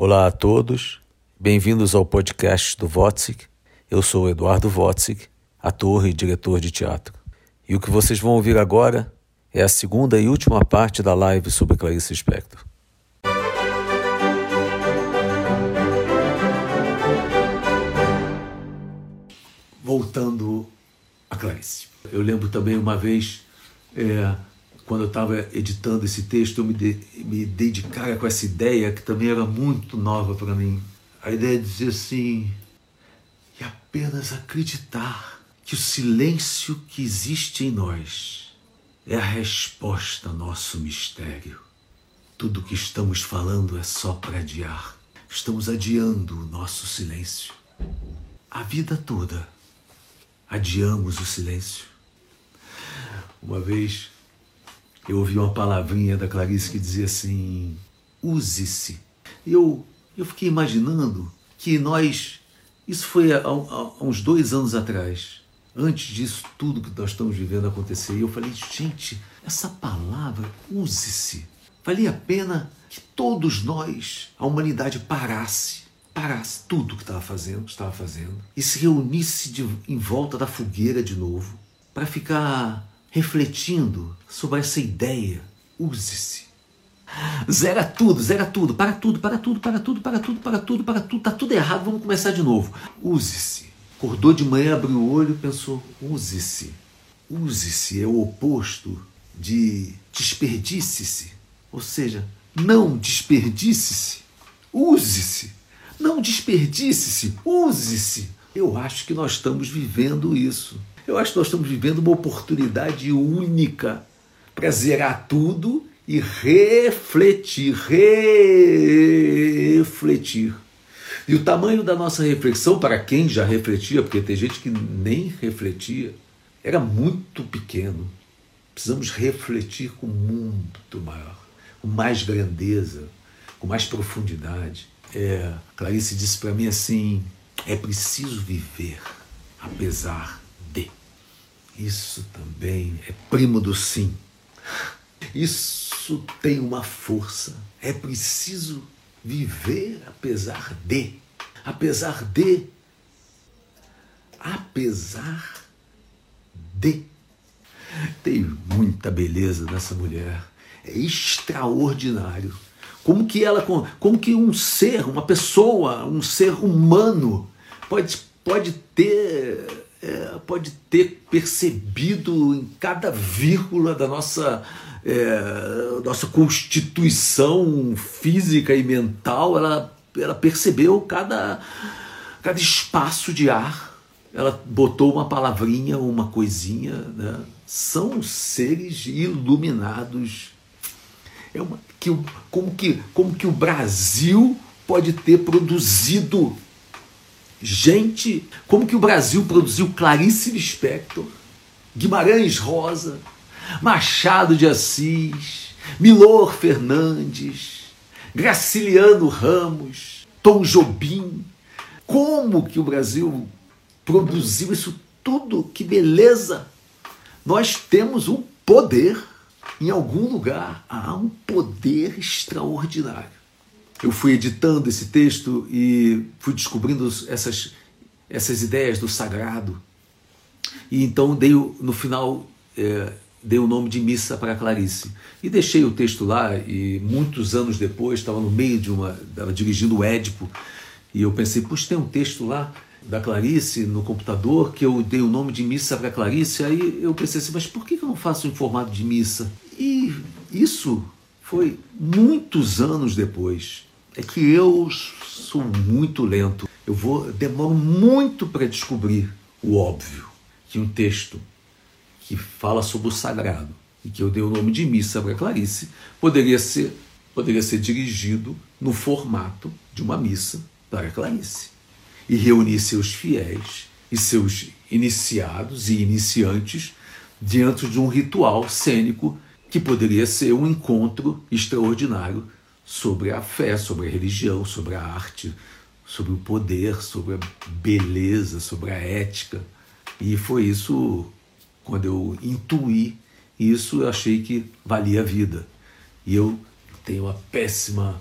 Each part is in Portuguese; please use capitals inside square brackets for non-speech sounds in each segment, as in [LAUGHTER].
Olá a todos, bem-vindos ao podcast do Wotzik. Eu sou Eduardo Wotzik, ator e diretor de teatro. E o que vocês vão ouvir agora é a segunda e última parte da live sobre Clarice Spector. Voltando a Clarice. Eu lembro também uma vez, é, quando eu estava editando esse texto, eu me, de, me dei de cara com essa ideia que também era muito nova para mim. A ideia de dizer assim, e apenas acreditar que o silêncio que existe em nós é a resposta ao nosso mistério. Tudo que estamos falando é só para adiar. Estamos adiando o nosso silêncio. A vida toda adiamos o silêncio. Uma vez eu ouvi uma palavrinha da Clarice que dizia assim: use-se. Eu, eu fiquei imaginando que nós, isso foi há, há, uns dois anos atrás, antes disso tudo que nós estamos vivendo acontecer, e eu falei: gente, essa palavra, use-se, valia a pena que todos nós, a humanidade, parasse parasse tudo que estava fazendo, estava fazendo e se reunisse de, em volta da fogueira de novo para ficar refletindo sobre essa ideia. Use-se. Zera tudo, zera tudo, para tudo, para tudo, para tudo, para tudo, para tudo, para tudo, tá tudo errado, vamos começar de novo. Use-se. Acordou de manhã, abriu o olho pensou: use-se. Use-se é o oposto de desperdice-se. Ou seja, não desperdice-se. Use-se. Não desperdice-se, use-se. Eu acho que nós estamos vivendo isso. Eu acho que nós estamos vivendo uma oportunidade única para zerar tudo e refletir, refletir. E o tamanho da nossa reflexão, para quem já refletia, porque tem gente que nem refletia, era muito pequeno. Precisamos refletir com muito maior, com mais grandeza, com mais profundidade. É, Clarice disse para mim assim: é preciso viver apesar. Isso também é primo do sim. Isso tem uma força. É preciso viver apesar de. Apesar de. Apesar de. Tem muita beleza nessa mulher. É extraordinário como que ela, como que um ser, uma pessoa, um ser humano pode, pode ter é, pode ter percebido em cada vírgula da nossa é, nossa constituição física e mental, ela, ela percebeu cada, cada espaço de ar, ela botou uma palavrinha, uma coisinha, né? são seres iluminados é uma, que, como, que, como que o Brasil pode ter produzido gente, como que o Brasil produziu Clarice Lispector, Guimarães Rosa, Machado de Assis, Milor Fernandes, Graciliano Ramos, Tom Jobim. Como que o Brasil produziu isso tudo? Que beleza! Nós temos um poder em algum lugar há um poder extraordinário. Eu fui editando esse texto e fui descobrindo essas, essas ideias do sagrado. E então dei no final é, dei o nome de missa para Clarice e deixei o texto lá e muitos anos depois estava no meio de uma estava dirigindo o Édipo e eu pensei puxa tem um texto lá da Clarice no computador que eu dei o nome de missa para Clarice aí eu pensei assim mas por que eu não faço em formato de missa e isso foi muitos anos depois. É que eu sou muito lento. Eu vou demoro muito para descobrir o óbvio que um texto que fala sobre o sagrado e que eu dei o nome de missa para Clarice poderia ser poderia ser dirigido no formato de uma missa para Clarice e reunir seus fiéis e seus iniciados e iniciantes diante de um ritual cênico que poderia ser um encontro extraordinário sobre a fé, sobre a religião, sobre a arte, sobre o poder, sobre a beleza, sobre a ética. E foi isso, quando eu intuí isso, eu achei que valia a vida. E eu tenho a péssima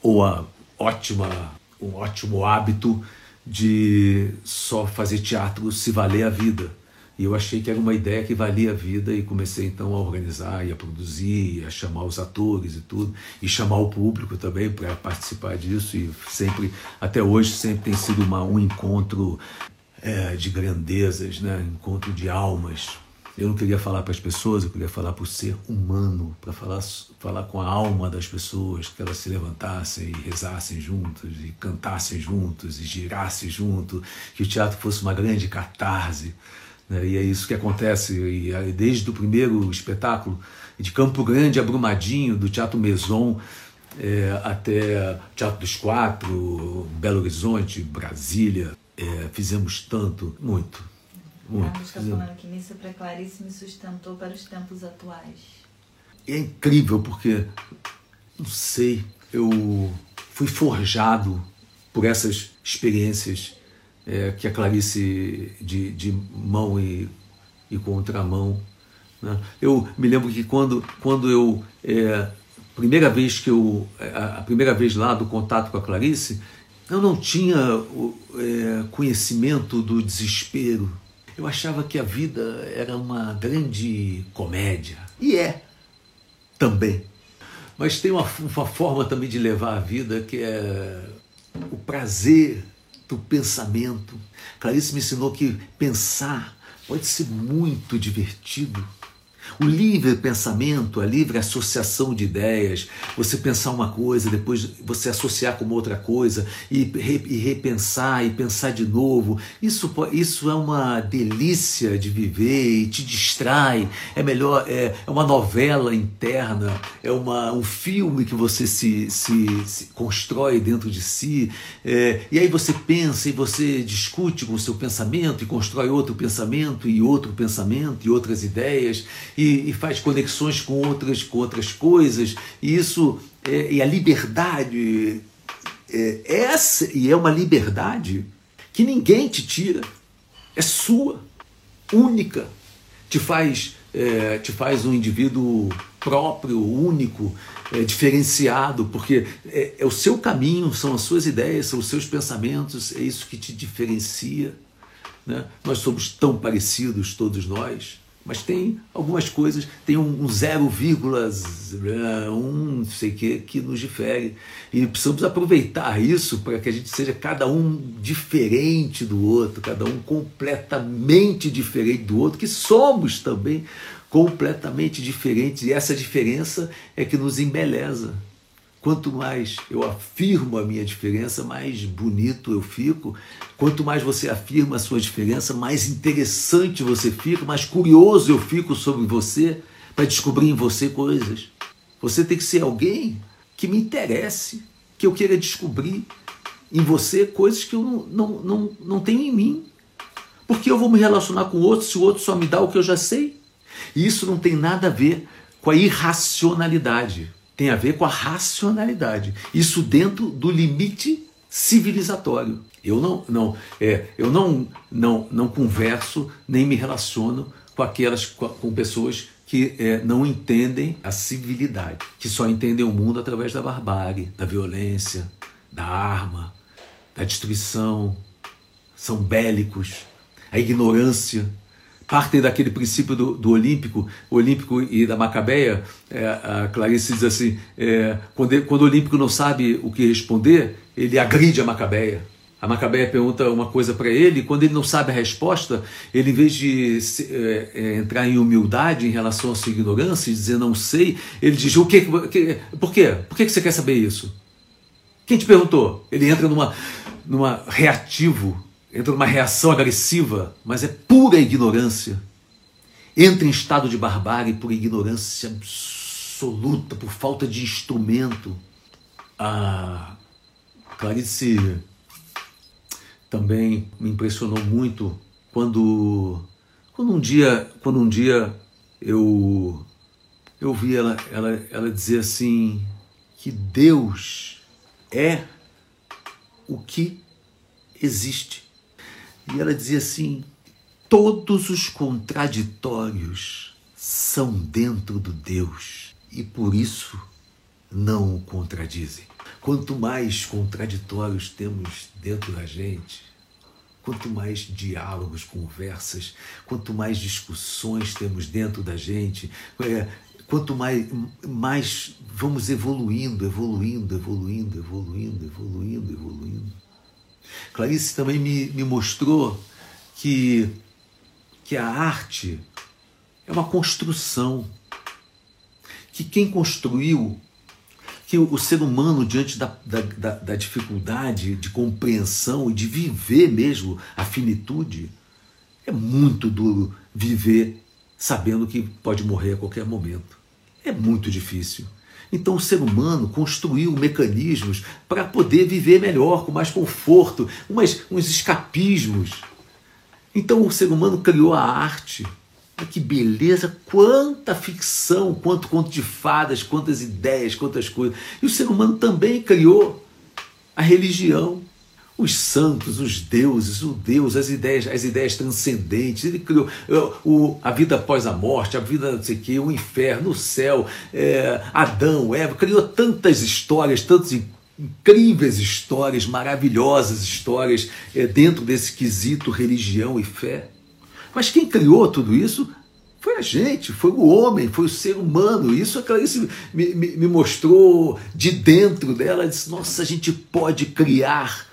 ou a ótima, um ótimo hábito de só fazer teatro se valer a vida. E eu achei que era uma ideia que valia a vida e comecei então a organizar e a produzir, a chamar os atores e tudo, e chamar o público também para participar disso. E sempre, até hoje, sempre tem sido uma, um encontro é, de grandezas, né? encontro de almas. Eu não queria falar para as pessoas, eu queria falar para o ser humano, para falar, falar com a alma das pessoas, que elas se levantassem e rezassem juntos, e cantassem juntos, e girassem junto, que o teatro fosse uma grande catarse né? E é isso que acontece. E desde o primeiro espetáculo, de Campo Grande a Brumadinho, do Teatro Maison é, até Teatro dos Quatro, Belo Horizonte, Brasília, é, fizemos tanto, muito. muito. Carlos está falando que Missa para Clarice me sustentou para os tempos atuais. É incrível porque, não sei, eu fui forjado por essas experiências é, que a Clarice de, de mão e, e contramão. Né? Eu me lembro que quando, quando eu. É, primeira vez que eu. A, primeira vez lá do contato com a Clarice, eu não tinha é, conhecimento do desespero. Eu achava que a vida era uma grande comédia. E é também. Mas tem uma, uma forma também de levar a vida que é o prazer do pensamento. Clarice me ensinou que pensar pode ser muito divertido. O livre pensamento, a livre associação de ideias, você pensar uma coisa, depois você associar com outra coisa e, e repensar e pensar de novo, isso, isso é uma delícia de viver e te distrai. É melhor, é, é uma novela interna, é uma, um filme que você se, se, se constrói dentro de si. É, e aí você pensa e você discute com o seu pensamento e constrói outro pensamento e outro pensamento e outras ideias e, e faz conexões com outras, com outras coisas, e isso é, e a liberdade é, essa e é uma liberdade que ninguém te tira, é sua, única, te faz é, te faz um indivíduo próprio, único, é, diferenciado, porque é, é, o seu caminho, são as suas ideias, são os seus pensamentos, é isso que te diferencia. Né? Nós somos tão parecidos, todos nós. Mas tem algumas coisas, tem um 0,1 não sei que que nos difere. E precisamos aproveitar isso para que a gente seja cada um diferente do outro, cada um completamente diferente do outro, que somos também completamente diferentes. E essa diferença é que nos embeleza. Quanto mais eu afirmo a minha diferença, mais bonito eu fico. Quanto mais você afirma a sua diferença, mais interessante você fica, mais curioso eu fico sobre você para descobrir em você coisas. Você tem que ser alguém que me interesse, que eu queira descobrir em você coisas que eu não, não, não, não tenho em mim. Porque eu vou me relacionar com o outro se o outro só me dá o que eu já sei. E isso não tem nada a ver com a irracionalidade tem a ver com a racionalidade. Isso dentro do limite civilizatório. Eu não, não, é, eu não, não, não converso nem me relaciono com aquelas com, pessoas que é, não entendem a civilidade, que só entendem o mundo através da barbárie, da violência, da arma, da destruição, são bélicos, a ignorância, partem daquele princípio do, do Olímpico, Olímpico e da Macabeia. É, a Clarice diz assim: é, quando, quando o Olímpico não sabe o que responder, ele agride a Macabeia. A Macabeia pergunta uma coisa para ele, e quando ele não sabe a resposta, ele, em vez de é, é, entrar em humildade em relação à sua ignorância e dizer não sei, ele diz: o que, que por quê? Por que você quer saber isso? Quem te perguntou? Ele entra numa, numa reativo entra numa reação agressiva, mas é pura ignorância. Entra em estado de barbárie por ignorância absoluta, por falta de instrumento. A Clarice também me impressionou muito quando, quando um dia, quando um dia eu eu vi ela, ela, ela dizer assim que Deus é o que existe. E ela dizia assim: todos os contraditórios são dentro do Deus e por isso não o contradizem. Quanto mais contraditórios temos dentro da gente, quanto mais diálogos, conversas, quanto mais discussões temos dentro da gente, é, quanto mais, mais vamos evoluindo, evoluindo, evoluindo, evoluindo, evoluindo, evoluindo. Clarice também me, me mostrou que, que a arte é uma construção, que quem construiu que o ser humano, diante da, da, da, da dificuldade de compreensão e de viver mesmo a finitude, é muito duro viver sabendo que pode morrer a qualquer momento. É muito difícil. Então o ser humano construiu mecanismos para poder viver melhor, com mais conforto, umas, uns escapismos. Então o ser humano criou a arte que beleza, quanta ficção, quanto conto de fadas, quantas ideias, quantas coisas. E o ser humano também criou a religião, os santos, os deuses, o Deus, as ideias, as ideias transcendentes. Ele criou o, a vida após a morte, a vida não sei o quê, o inferno, o céu, é, Adão, Eva, criou tantas histórias, tantas incríveis histórias, maravilhosas histórias é, dentro desse quesito religião e fé. Mas quem criou tudo isso foi a gente, foi o homem, foi o ser humano. Isso a Clarice me, me, me mostrou de dentro dela. Ela disse: Nossa, a gente pode criar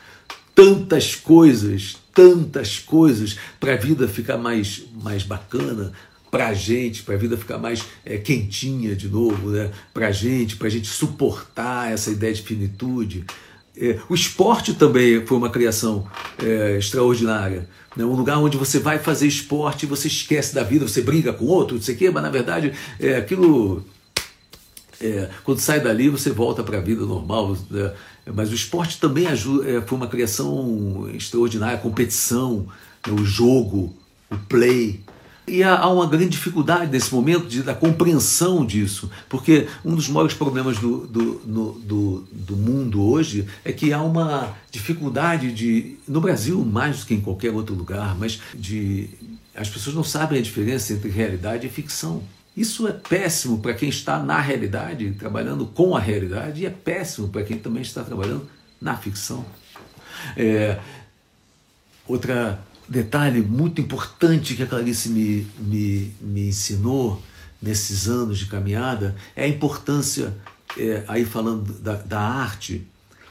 tantas coisas, tantas coisas para a vida ficar mais, mais bacana, para a gente, para a vida ficar mais é, quentinha de novo, né? para a gente, para a gente suportar essa ideia de finitude. É, o esporte também foi uma criação é, extraordinária. Né? Um lugar onde você vai fazer esporte e você esquece da vida, você briga com outro, não sei o quê, mas na verdade é, aquilo. É, quando sai dali, você volta para a vida normal. Né? Mas o esporte também ajuda, é, foi uma criação extraordinária, a competição, né? o jogo, o play. E há, uma grande dificuldade nesse momento de, da compreensão disso, porque um dos maiores problemas do, do, do, do, mundo hoje é que há uma dificuldade de, no Brasil mais do que em qualquer outro lugar, mas de as pessoas não sabem a diferença entre realidade e ficção. Isso é péssimo para quem está na realidade, trabalhando com a realidade, e é péssimo para quem também está trabalhando na ficção. É, outra detalhe muito importante que a Clarice me, me, me ensinou nesses anos de caminhada é a importância, é, aí falando da, da arte,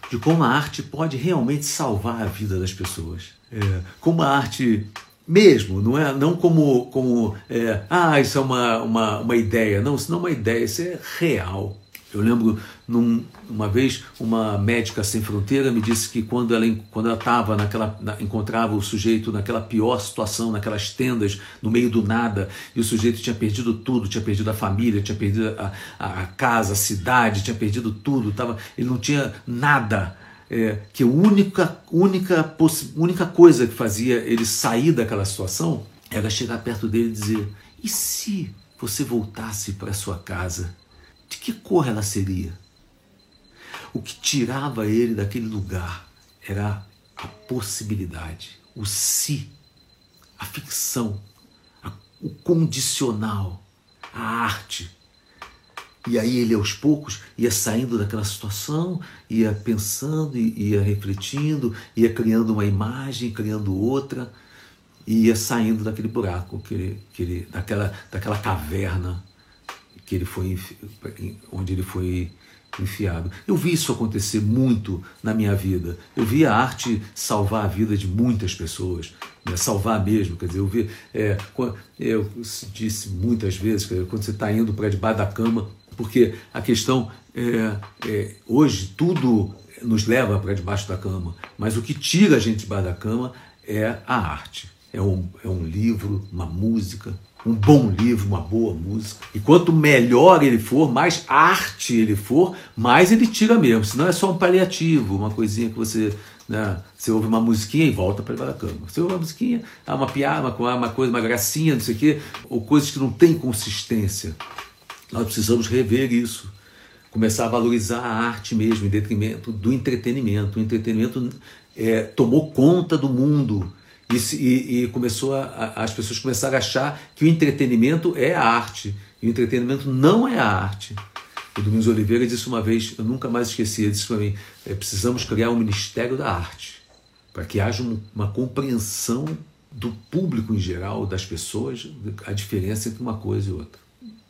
de como a arte pode realmente salvar a vida das pessoas. É, como a arte mesmo, não é não como, como é, ah, isso é uma, uma, uma ideia. Não, isso não é uma ideia, isso é real. Eu lembro, num, uma vez, uma médica sem fronteira me disse que quando ela quando ela estava naquela, na, encontrava o sujeito naquela pior situação, naquelas tendas, no meio do nada, e o sujeito tinha perdido tudo, tinha perdido a família, tinha perdido a, a, a casa, a cidade, tinha perdido tudo, tava, ele não tinha nada. É, que a única, única, única coisa que fazia ele sair daquela situação era chegar perto dele e dizer: e se você voltasse para sua casa de que cor ela seria? O que tirava ele daquele lugar era a possibilidade, o se, a ficção, a, o condicional, a arte. E aí ele aos poucos ia saindo daquela situação, ia pensando, ia refletindo, ia criando uma imagem, criando outra, e ia saindo daquele buraco, que ele, que ele, daquela, daquela caverna que ele foi onde ele foi enfiado. Eu vi isso acontecer muito na minha vida. Eu vi a arte salvar a vida de muitas pessoas, né? salvar mesmo. Quer dizer, eu vi, é, eu disse muitas vezes, quando você está indo para debaixo da cama, porque a questão é, é, hoje tudo nos leva para debaixo da cama, mas o que tira a gente debaixo da cama é a arte. É um, é um livro, uma música, um bom livro, uma boa música. E quanto melhor ele for, mais arte ele for, mais ele tira mesmo. Senão é só um paliativo, uma coisinha que você. Né, você ouve uma musiquinha e volta para debaixo da cama. Você ouve uma musiquinha, uma piada, uma, uma coisa, uma gracinha, não sei o quê, ou coisas que não têm consistência. Nós precisamos rever isso. Começar a valorizar a arte mesmo, em detrimento do entretenimento. O entretenimento é, tomou conta do mundo e, e, e começou a, as pessoas começaram a achar que o entretenimento é a arte. E o entretenimento não é a arte. O Domingos Oliveira disse uma vez, eu nunca mais esqueci, ele disse para mim: é, precisamos criar um Ministério da Arte, para que haja uma compreensão do público em geral, das pessoas, a diferença entre uma coisa e outra.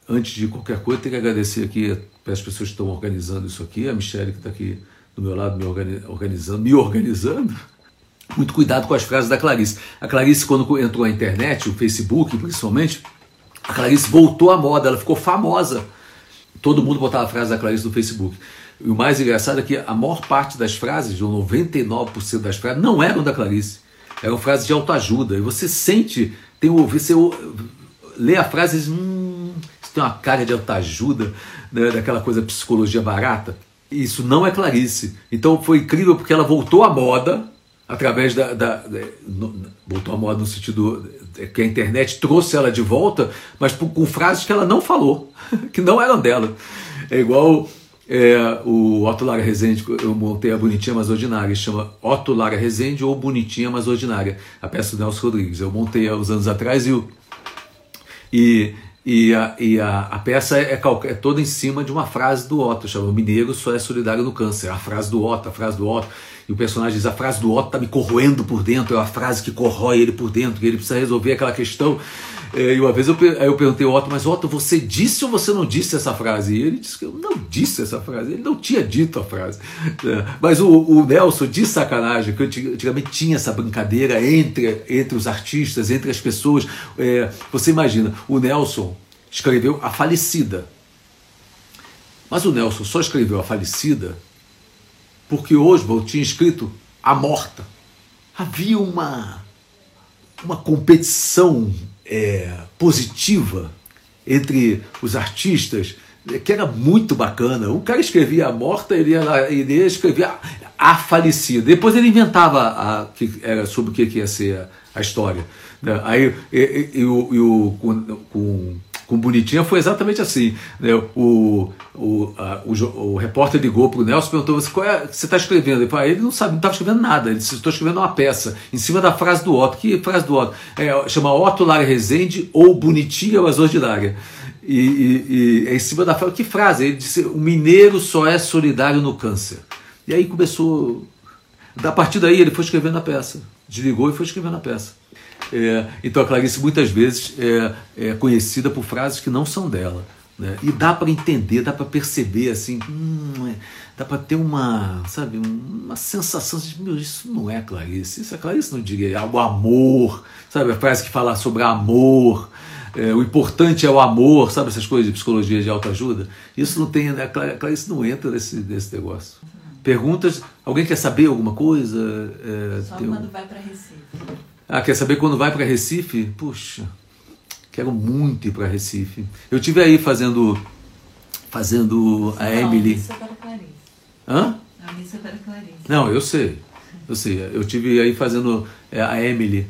Antes de qualquer coisa, tenho que agradecer aqui as pessoas que estão organizando isso aqui, a Michelle que está aqui do meu lado me organizando, me organizando. Muito cuidado com as frases da Clarice. A Clarice, quando entrou na internet, o Facebook principalmente, a Clarice voltou à moda, ela ficou famosa. Todo mundo botava a frase da Clarice no Facebook. E o mais engraçado é que a maior parte das frases, ou 99% das frases, não eram da Clarice. Eram frases de autoajuda. E você sente, tem o você lê a frase e diz, hum, tem uma cara de autoajuda, né, daquela coisa psicologia barata. Isso não é Clarice. Então foi incrível porque ela voltou à moda através da. da, da no, voltou à moda no sentido que a internet trouxe ela de volta, mas com frases que ela não falou, [LAUGHS] que não eram dela. É igual é, o Otto Lara Rezende, eu montei a Bonitinha Mas Ordinária, chama Otto Lara Rezende ou Bonitinha Mas Ordinária, a peça do Nelson Rodrigues. Eu montei há uns anos atrás e, e, e, a, e a, a peça é, é, toda em cima de uma frase do Otto, chama Mineiro só é solidário no câncer. A frase do Otto, a frase do Otto. E o personagem diz: a frase do Otto está me corroendo por dentro, é uma frase que corrói ele por dentro, que ele precisa resolver aquela questão. É, e uma vez eu, eu perguntei ao Otto, mas Otto, você disse ou você não disse essa frase? E ele disse que eu não disse essa frase, ele não tinha dito a frase. É, mas o, o Nelson, de sacanagem, que antigamente tinha essa brincadeira entre, entre os artistas, entre as pessoas. É, você imagina, o Nelson escreveu A Falecida. Mas o Nelson só escreveu A Falecida porque Oswald tinha escrito A Morta. Havia uma, uma competição é, positiva entre os artistas que era muito bacana. O cara escrevia a morta, ele ia, ele ia escrever a, a falecida. Depois ele inventava a, que era sobre o que, ia ser a, a história. Né? Aí e, e, e, o, e o, com, com com Bonitinha foi exatamente assim. Né? O, o, a, o, o, repórter ligou para o Nelson e perguntou: você, qual é, você está escrevendo? Ele, falou, ah, ele não sabe, não estava escrevendo nada. Ele disse: estou escrevendo uma peça em cima da frase do Otto. Que frase do Otto? É, chama Otto Lara Rezende ou Bonitinha ou Ordinária. E, e, e é em cima da frase. Que frase? Ele disse: o mineiro só é solidário no câncer. E aí começou. Da partir daí ele foi escrevendo a peça. Desligou e foi escrevendo a peça. É, então a Clarice muitas vezes é, é, conhecida por frases que não são dela. Né? E dá para entender, dá para perceber assim, hum, é, dá para ter uma, sabe, uma sensação de, meu, isso não é Clarice, isso a Clarice não diria, é o amor, sabe, a frase que fala sobre amor, é, o importante é o amor, sabe essas coisas de psicologia de autoajuda? Isso não tem, a Clarice não entra nesse, nesse negócio. Perguntas, alguém quer saber alguma coisa? É, Só quando vai para Recife. Ah, quer saber quando vai para Recife? Puxa, quero muito ir para Recife. Eu tive aí fazendo fazendo a Emily. A missa para Clarice. Hã? A missa para Clarice. Não, eu sei. Eu sei. Eu tive aí fazendo é, a Emily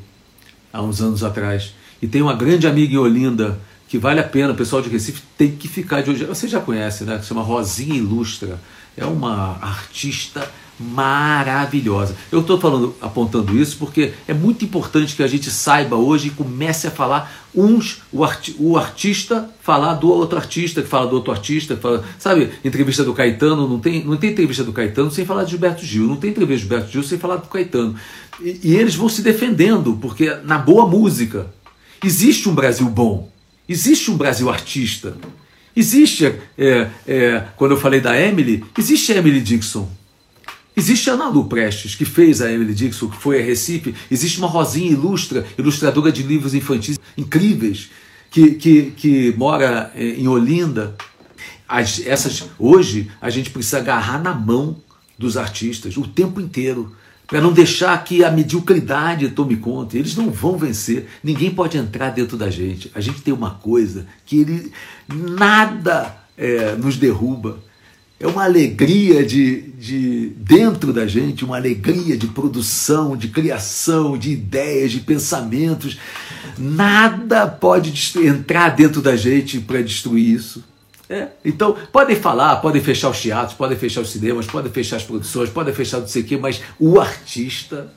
há uns anos atrás. E tem uma grande amiga em Olinda que vale a pena, o pessoal de Recife tem que ficar de hoje. Você já conhece, né? Que se chama Rosinha Ilustra. É uma artista maravilhosa. Eu estou falando, apontando isso porque é muito importante que a gente saiba hoje e comece a falar uns o, arti, o artista falar do outro artista que fala do outro artista, fala, sabe? Entrevista do Caetano não tem não tem entrevista do Caetano sem falar de Gilberto Gil, não tem entrevista de Gilberto Gil sem falar do Caetano. E, e eles vão se defendendo porque na boa música existe um Brasil bom, existe um Brasil artista. Existe, é, é, quando eu falei da Emily, existe a Emily Dixon. Existe a Ana Lu Prestes, que fez a Emily Dixon, que foi a Recife. Existe uma Rosinha Ilustra, ilustradora de livros infantis incríveis, que, que, que mora é, em Olinda. As, essas, hoje, a gente precisa agarrar na mão dos artistas o tempo inteiro para não deixar que a mediocridade tome conta. Eles não vão vencer. Ninguém pode entrar dentro da gente. A gente tem uma coisa que ele nada é, nos derruba. É uma alegria de, de dentro da gente, uma alegria de produção, de criação, de ideias, de pensamentos. Nada pode entrar dentro da gente para destruir isso. É. Então, podem falar, podem fechar os teatros, podem fechar os cinemas, podem fechar as produções, podem fechar não sei o quê, mas o artista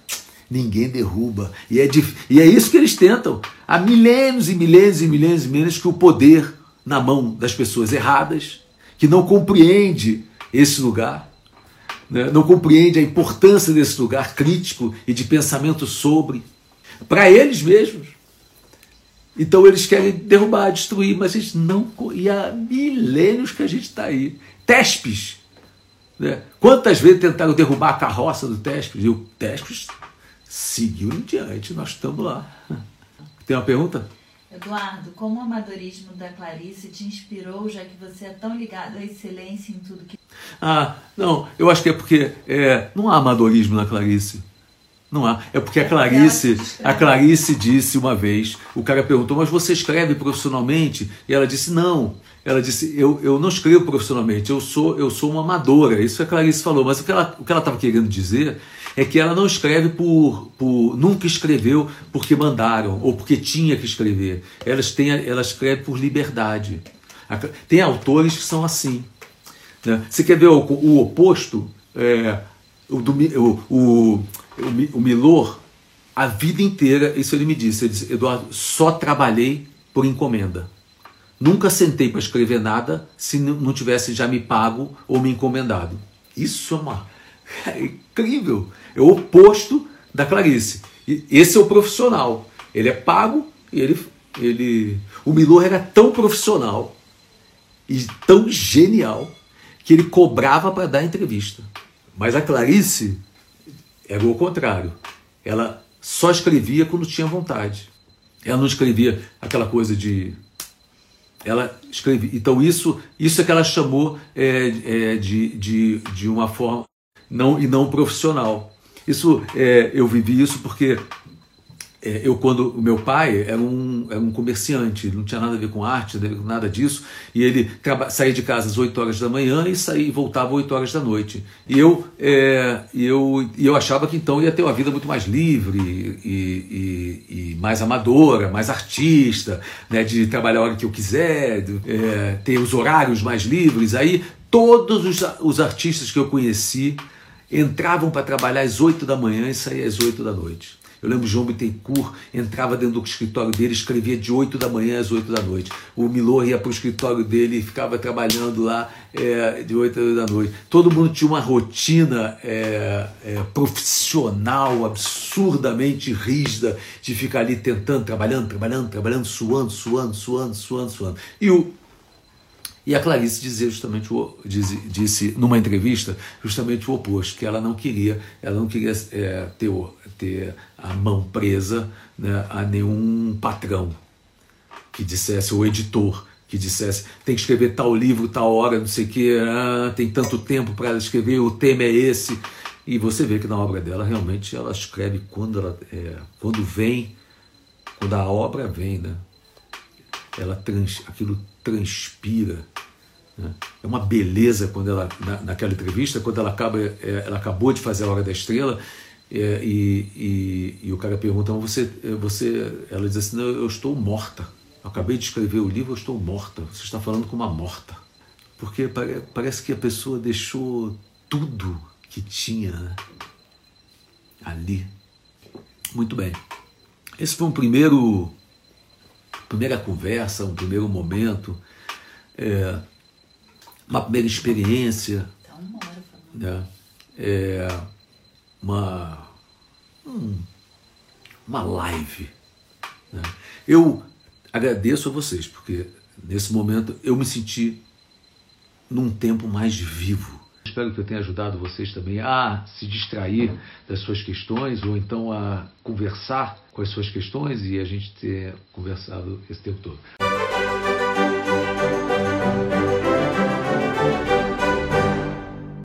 ninguém derruba. E é, e é isso que eles tentam. Há milênios e milênios e milênios e milênios que o poder na mão das pessoas erradas que não compreende esse lugar, né? não compreende a importância desse lugar crítico e de pensamento sobre, para eles mesmos. Então eles querem derrubar, destruir, mas eles não. E há milênios que a gente está aí. Tespes. Né? Quantas vezes tentaram derrubar a carroça do Tespes? E o Tespes seguiu em diante, nós estamos lá. Tem uma pergunta? Eduardo, como o amadorismo da Clarice te inspirou, já que você é tão ligado à excelência em tudo que. Ah, não, eu acho que é porque é, não há amadorismo na Clarice. Não há. É porque a é Clarice, a Clarice disse uma vez, o cara perguntou, mas você escreve profissionalmente? E ela disse, não. Ela disse, eu, eu não escrevo profissionalmente, eu sou, eu sou uma amadora. Isso a Clarice falou. Mas o que ela estava querendo dizer é que ela não escreve por, por. nunca escreveu porque mandaram ou porque tinha que escrever. Elas têm, ela escreve por liberdade. Tem autores que são assim. Né? Você quer ver o, o oposto? É, o, o, o, o Milor, a vida inteira, isso ele me disse, ele disse, Eduardo, só trabalhei por encomenda. Nunca sentei para escrever nada se não tivesse já me pago ou me encomendado. Isso é uma [LAUGHS] é incrível. É o oposto da Clarice. E esse é o profissional. Ele é pago e ele, ele. O Milor era tão profissional e tão genial que ele cobrava para dar entrevista. Mas a Clarice era o contrário. Ela só escrevia quando tinha vontade. Ela não escrevia aquela coisa de. Ela escrevia. Então, isso, isso é que ela chamou é, é, de, de, de uma forma não, e não profissional. Isso é, eu vivi isso porque é, eu quando o meu pai era um, era um comerciante, não tinha nada a ver com arte, nada disso, e ele saía de casa às 8 horas da manhã e saía voltava às 8 horas da noite. E eu, é, eu, eu achava que então ia ter uma vida muito mais livre e, e, e mais amadora, mais artista, né, de trabalhar a hora que eu quiser, de, é, ter os horários mais livres. Aí todos os, os artistas que eu conheci entravam para trabalhar às 8 da manhã e saíam às 8 da noite. Eu lembro João Bittencourt entrava dentro do escritório dele, escrevia de 8 da manhã às 8 da noite. O Milor ia para o escritório dele e ficava trabalhando lá é, de 8 da noite. Todo mundo tinha uma rotina é, é, profissional absurdamente rígida de ficar ali tentando, trabalhando, trabalhando, trabalhando, suando, suando, suando, suando, suando. E o e a Clarice dizia justamente o, disse, disse numa entrevista justamente o oposto, que ela não queria, ela não queria é, ter, ter a mão presa né, a nenhum patrão que dissesse, o editor, que dissesse tem que escrever tal livro, tal hora, não sei o que, ah, tem tanto tempo para escrever, o tema é esse. E você vê que na obra dela realmente ela escreve quando ela é, quando vem, quando a obra vem, né? Ela trans, aquilo transpira. É uma beleza quando ela, na, naquela entrevista, quando ela, acaba, é, ela acabou de fazer a Hora da Estrela, é, e, e, e, o cara pergunta, você, é, você, ela diz assim, não, eu estou morta. Eu acabei de escrever o livro, eu estou morta. Você está falando com uma morta. Porque pare, parece que a pessoa deixou tudo que tinha né? ali. Muito bem. Esse foi um primeiro primeira conversa, um primeiro momento, é, uma primeira experiência. Né, é, uma, um, uma live. Né. Eu agradeço a vocês, porque nesse momento eu me senti num tempo mais vivo Espero que eu tenha ajudado vocês também a se distrair das suas questões ou então a conversar com as suas questões e a gente ter conversado esse tempo todo.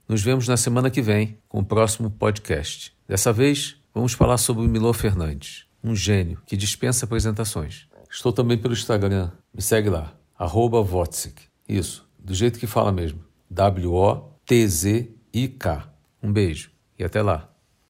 Nos vemos na semana que vem com o próximo podcast. Dessa vez, vamos falar sobre o Milor Fernandes, um gênio que dispensa apresentações. Estou também pelo Instagram. Me segue lá, arroba Isso, do jeito que fala mesmo. W-O TZIK. Um beijo e até lá.